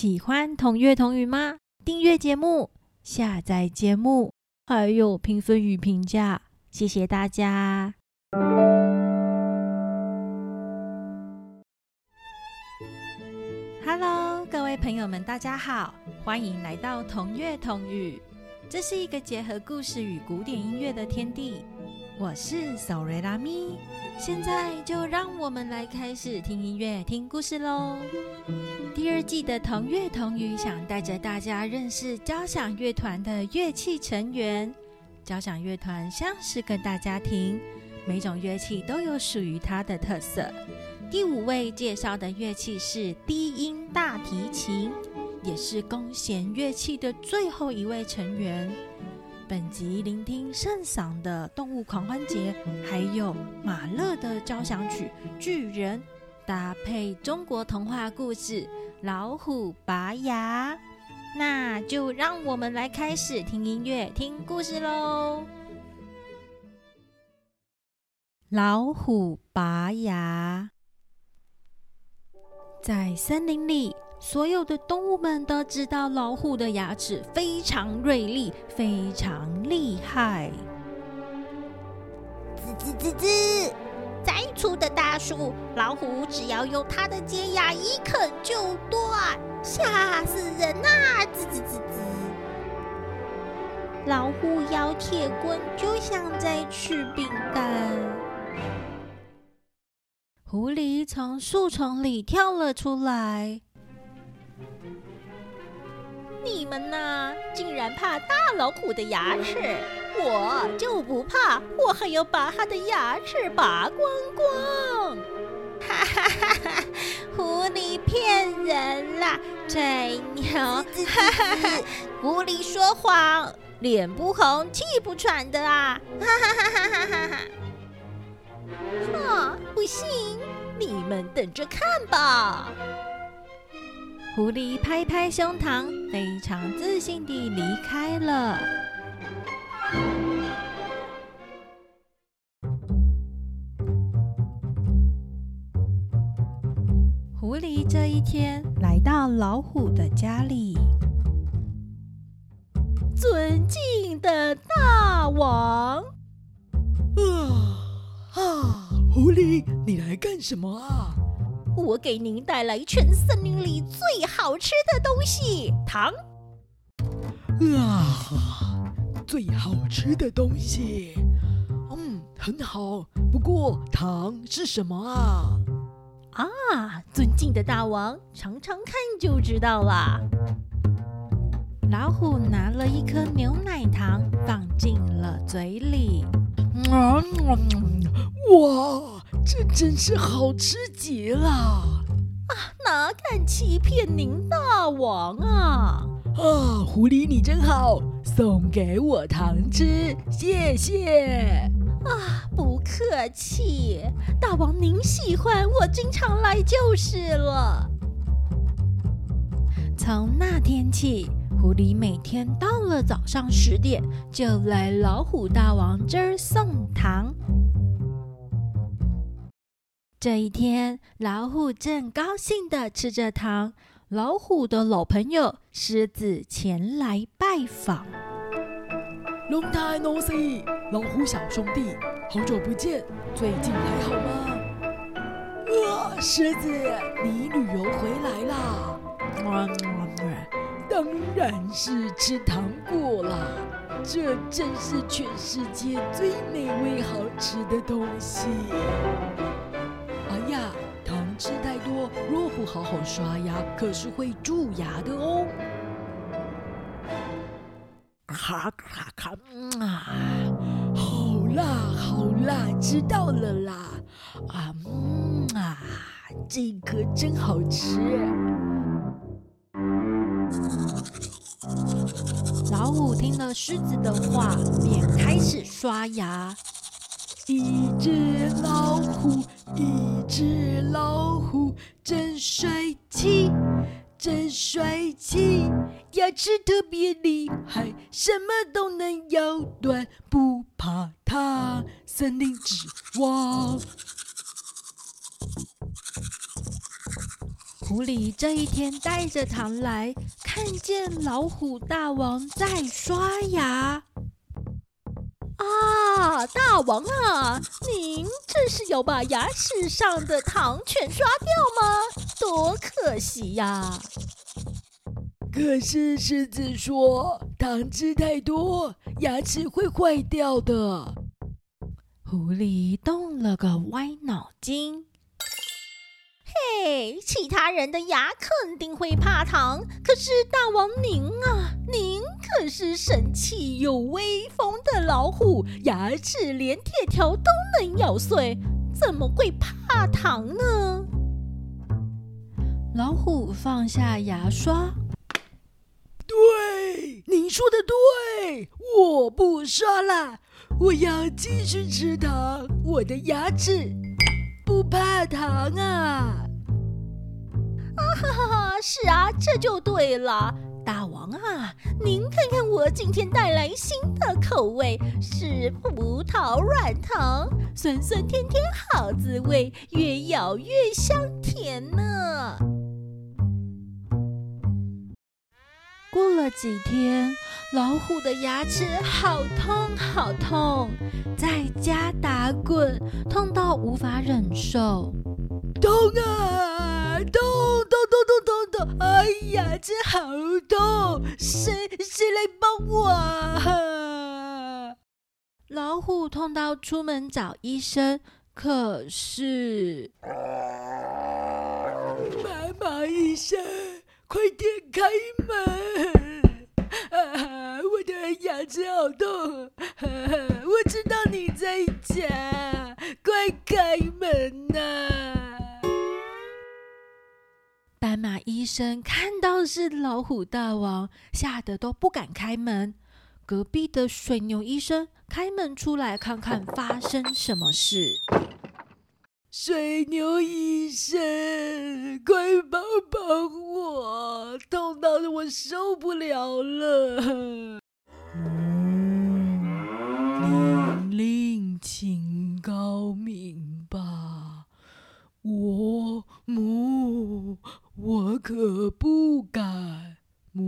喜欢同月同语吗？订阅节目，下载节目，还有评分与评价，谢谢大家。Hello，各位朋友们，大家好，欢迎来到同月同语。这是一个结合故事与古典音乐的天地。我是索瑞拉咪，现在就让我们来开始听音乐、听故事喽。第二季的同乐同语，想带着大家认识交响乐团的乐器成员。交响乐团像是个大家庭，每种乐器都有属于它的特色。第五位介绍的乐器是低音大提琴，也是弓弦乐器的最后一位成员。本集聆听圣桑的《动物狂欢节》，还有马勒的交响曲《巨人》，搭配中国童话故事《老虎拔牙》。那就让我们来开始听音乐、听故事喽。老虎拔牙。在森林里，所有的动物们都知道老虎的牙齿非常锐利，非常厉害。吱吱吱吱！再粗的大树，老虎只要用它的尖牙一啃就断，吓死人呐！吱吱吱吱！老虎咬铁棍，就像在吃饼干。狐狸从树丛里跳了出来。们呐，竟然怕大老虎的牙齿，我就不怕，我还要把它的牙齿拔光光！哈哈哈哈！狐狸骗人啦，吹牛！哈哈哈！狐狸说谎，脸不红气不喘的啊！哈哈哈哈哈哈哈！啊！不信，你们等着看吧！狐狸拍拍胸膛，非常自信地离开了。狐狸这一天来到老虎的家里，尊敬的大王。啊！啊，狐狸，你来干什么啊？我给您带来全森林里最好吃的东西——糖。啊，最好吃的东西，嗯，很好。不过，糖是什么啊？啊，尊敬的大王，尝尝看就知道啦。老虎拿了一颗牛奶糖，放进了嘴里。嗯！哇，这真是好吃极了！啊，哪敢欺骗您大王啊！啊，狐狸你真好，送给我糖吃，谢谢。啊，不客气，大王您喜欢，我经常来就是了。从那天起。狐狸每天到了早上十点，就来老虎大王这儿送糖。这一天，老虎正高兴地吃着糖，老虎的老朋友狮子前来拜访。Long time no see，老虎小兄弟，好久不见，最近还好吗？哇，狮子，你旅游回来啦！当然是吃糖果啦！这真是全世界最美味好吃的东西。哎呀，糖吃太多，若不好好刷牙，可是会蛀牙的哦。哈卡卡，啊，好辣好辣，知道了啦。啊，嗯啊，这颗真好吃。老虎听了狮子的话，便开始刷牙。一只老虎，一只老虎，真帅气，真帅气，牙齿特别厉害，什么都能咬断，不怕它，森林之王。狐狸这一天带着糖来，看见老虎大王在刷牙。啊，大王啊，您这是要把牙齿上的糖全刷掉吗？多可惜呀！可是狮子说，糖吃太多，牙齿会坏掉的。狐狸动了个歪脑筋。嘿，其他人的牙肯定会怕糖，可是大王您啊，您可是神气又威风的老虎，牙齿连铁条都能咬碎，怎么会怕糖呢？老虎放下牙刷。对，你说的对，我不刷了，我要继续吃糖，我的牙齿不怕糖啊！啊哈哈哈，是啊，这就对了，大王啊，您看看我今天带来新的口味，是葡萄软糖，酸酸甜甜好滋味，越咬越香甜呢。过了几天，老虎的牙齿好痛好痛，在家打滚，痛到无法忍受。痛啊！痛痛痛痛痛痛！哎呀，这好痛！谁谁来帮我啊？老虎痛到出门找医生，可是，妈妈医生。快点开门！啊，我的牙齿好痛！我知道你在家，快开门呐！马医生看到是老虎大王，吓得都不敢开门。隔壁的水牛医生开门出来，看看发生什么事。水牛医生，快帮帮我，痛到我受不了了！嗯，您令请高明吧，我母，我可不敢母。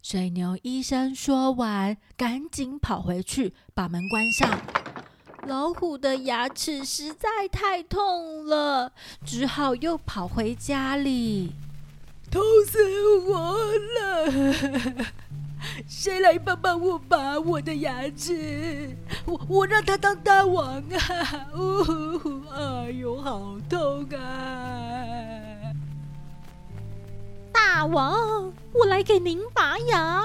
水牛医生说完，赶紧跑回去把门关上。老虎的牙齿实在太痛了，只好又跑回家里。痛死我了！谁来帮帮我拔我的牙齿？我我让他当大王啊！呜，哎呦，好痛啊！大王，我来给您拔牙。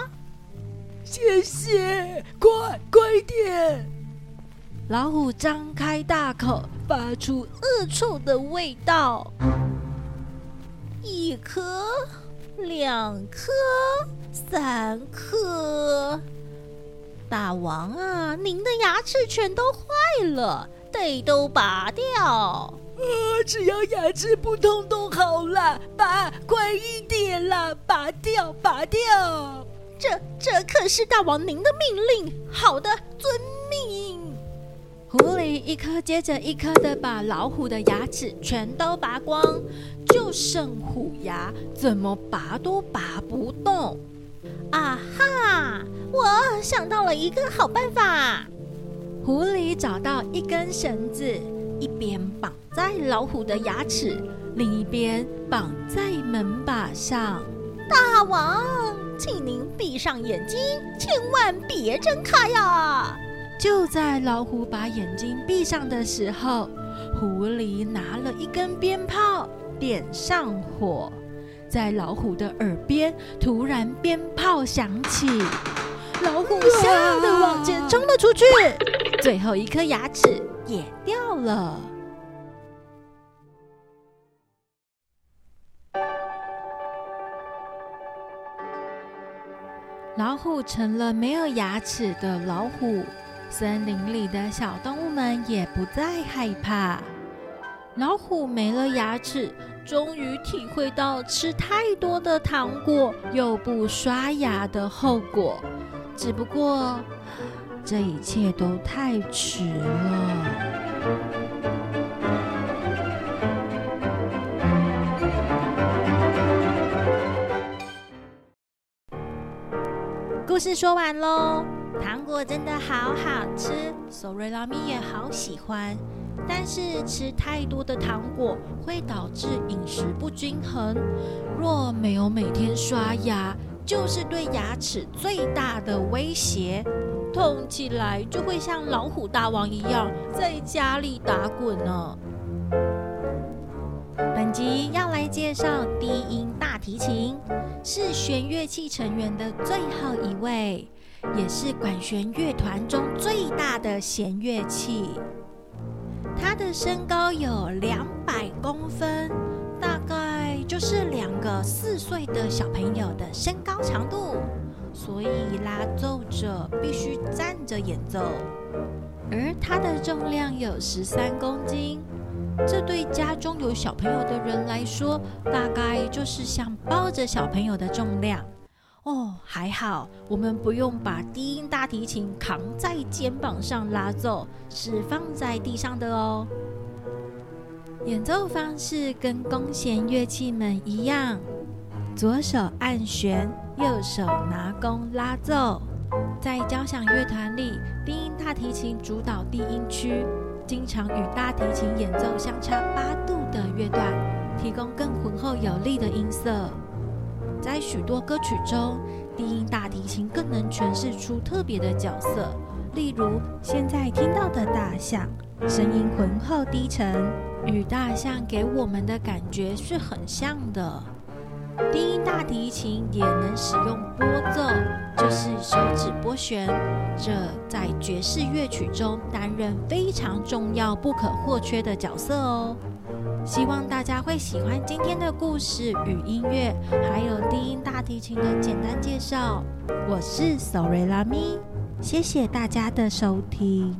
谢谢，快快点！老虎张开大口，发出恶臭的味道。一颗，两颗，三颗。大王啊，您的牙齿全都坏了，得都拔掉。啊！只要牙齿不痛都好了，拔快一点啦！拔掉，拔掉！这这可是大王您的命令。好的，遵命。狐狸一颗接着一颗的把老虎的牙齿全都拔光，就剩虎牙，怎么拔都拔不动。啊哈！我想到了一个好办法。狐狸找到一根绳子，一边绑。在老虎的牙齿，另一边绑在门把上。大王，请您闭上眼睛，千万别睁开呀！就在老虎把眼睛闭上的时候，狐狸拿了一根鞭炮，点上火，在老虎的耳边突然鞭炮响起，老虎吓得往前冲了出去，最后一颗牙齿也掉了。老虎成了没有牙齿的老虎，森林里的小动物们也不再害怕。老虎没了牙齿，终于体会到吃太多的糖果又不刷牙的后果。只不过，这一切都太迟了。故事说完喽，糖果真的好好吃，索瑞拉咪也好喜欢。但是吃太多的糖果会导致饮食不均衡，若没有每天刷牙，就是对牙齿最大的威胁。痛起来就会像老虎大王一样在家里打滚呢。本集要来介绍低音大提琴，是弦乐器成员的最后一位，也是管弦乐团中最大的弦乐器。身高有两百公分，大概就是两个四岁的小朋友的身高长度，所以拉奏者必须站着演奏。而它的重量有十三公斤，这对家中有小朋友的人来说，大概就是像抱着小朋友的重量。哦，还好，我们不用把低音大提琴扛在肩膀上拉奏，是放在地上的哦。演奏方式跟弓弦乐器们一样，左手按弦，右手拿弓拉奏。在交响乐团里，低音大提琴主导低音区，经常与大提琴演奏相差八度的乐段，提供更浑厚有力的音色。在许多歌曲中，低音大提琴更能诠释出特别的角色。例如，现在听到的大象，声音浑厚低沉，与大象给我们的感觉是很像的。低音大提琴也能使用拨奏，就是手指拨弦，这在爵士乐曲中担任非常重要、不可或缺的角色哦。希望大家会喜欢今天的故事与音乐，还有低音大提琴的简单介绍。我是索瑞拉咪，谢谢大家的收听。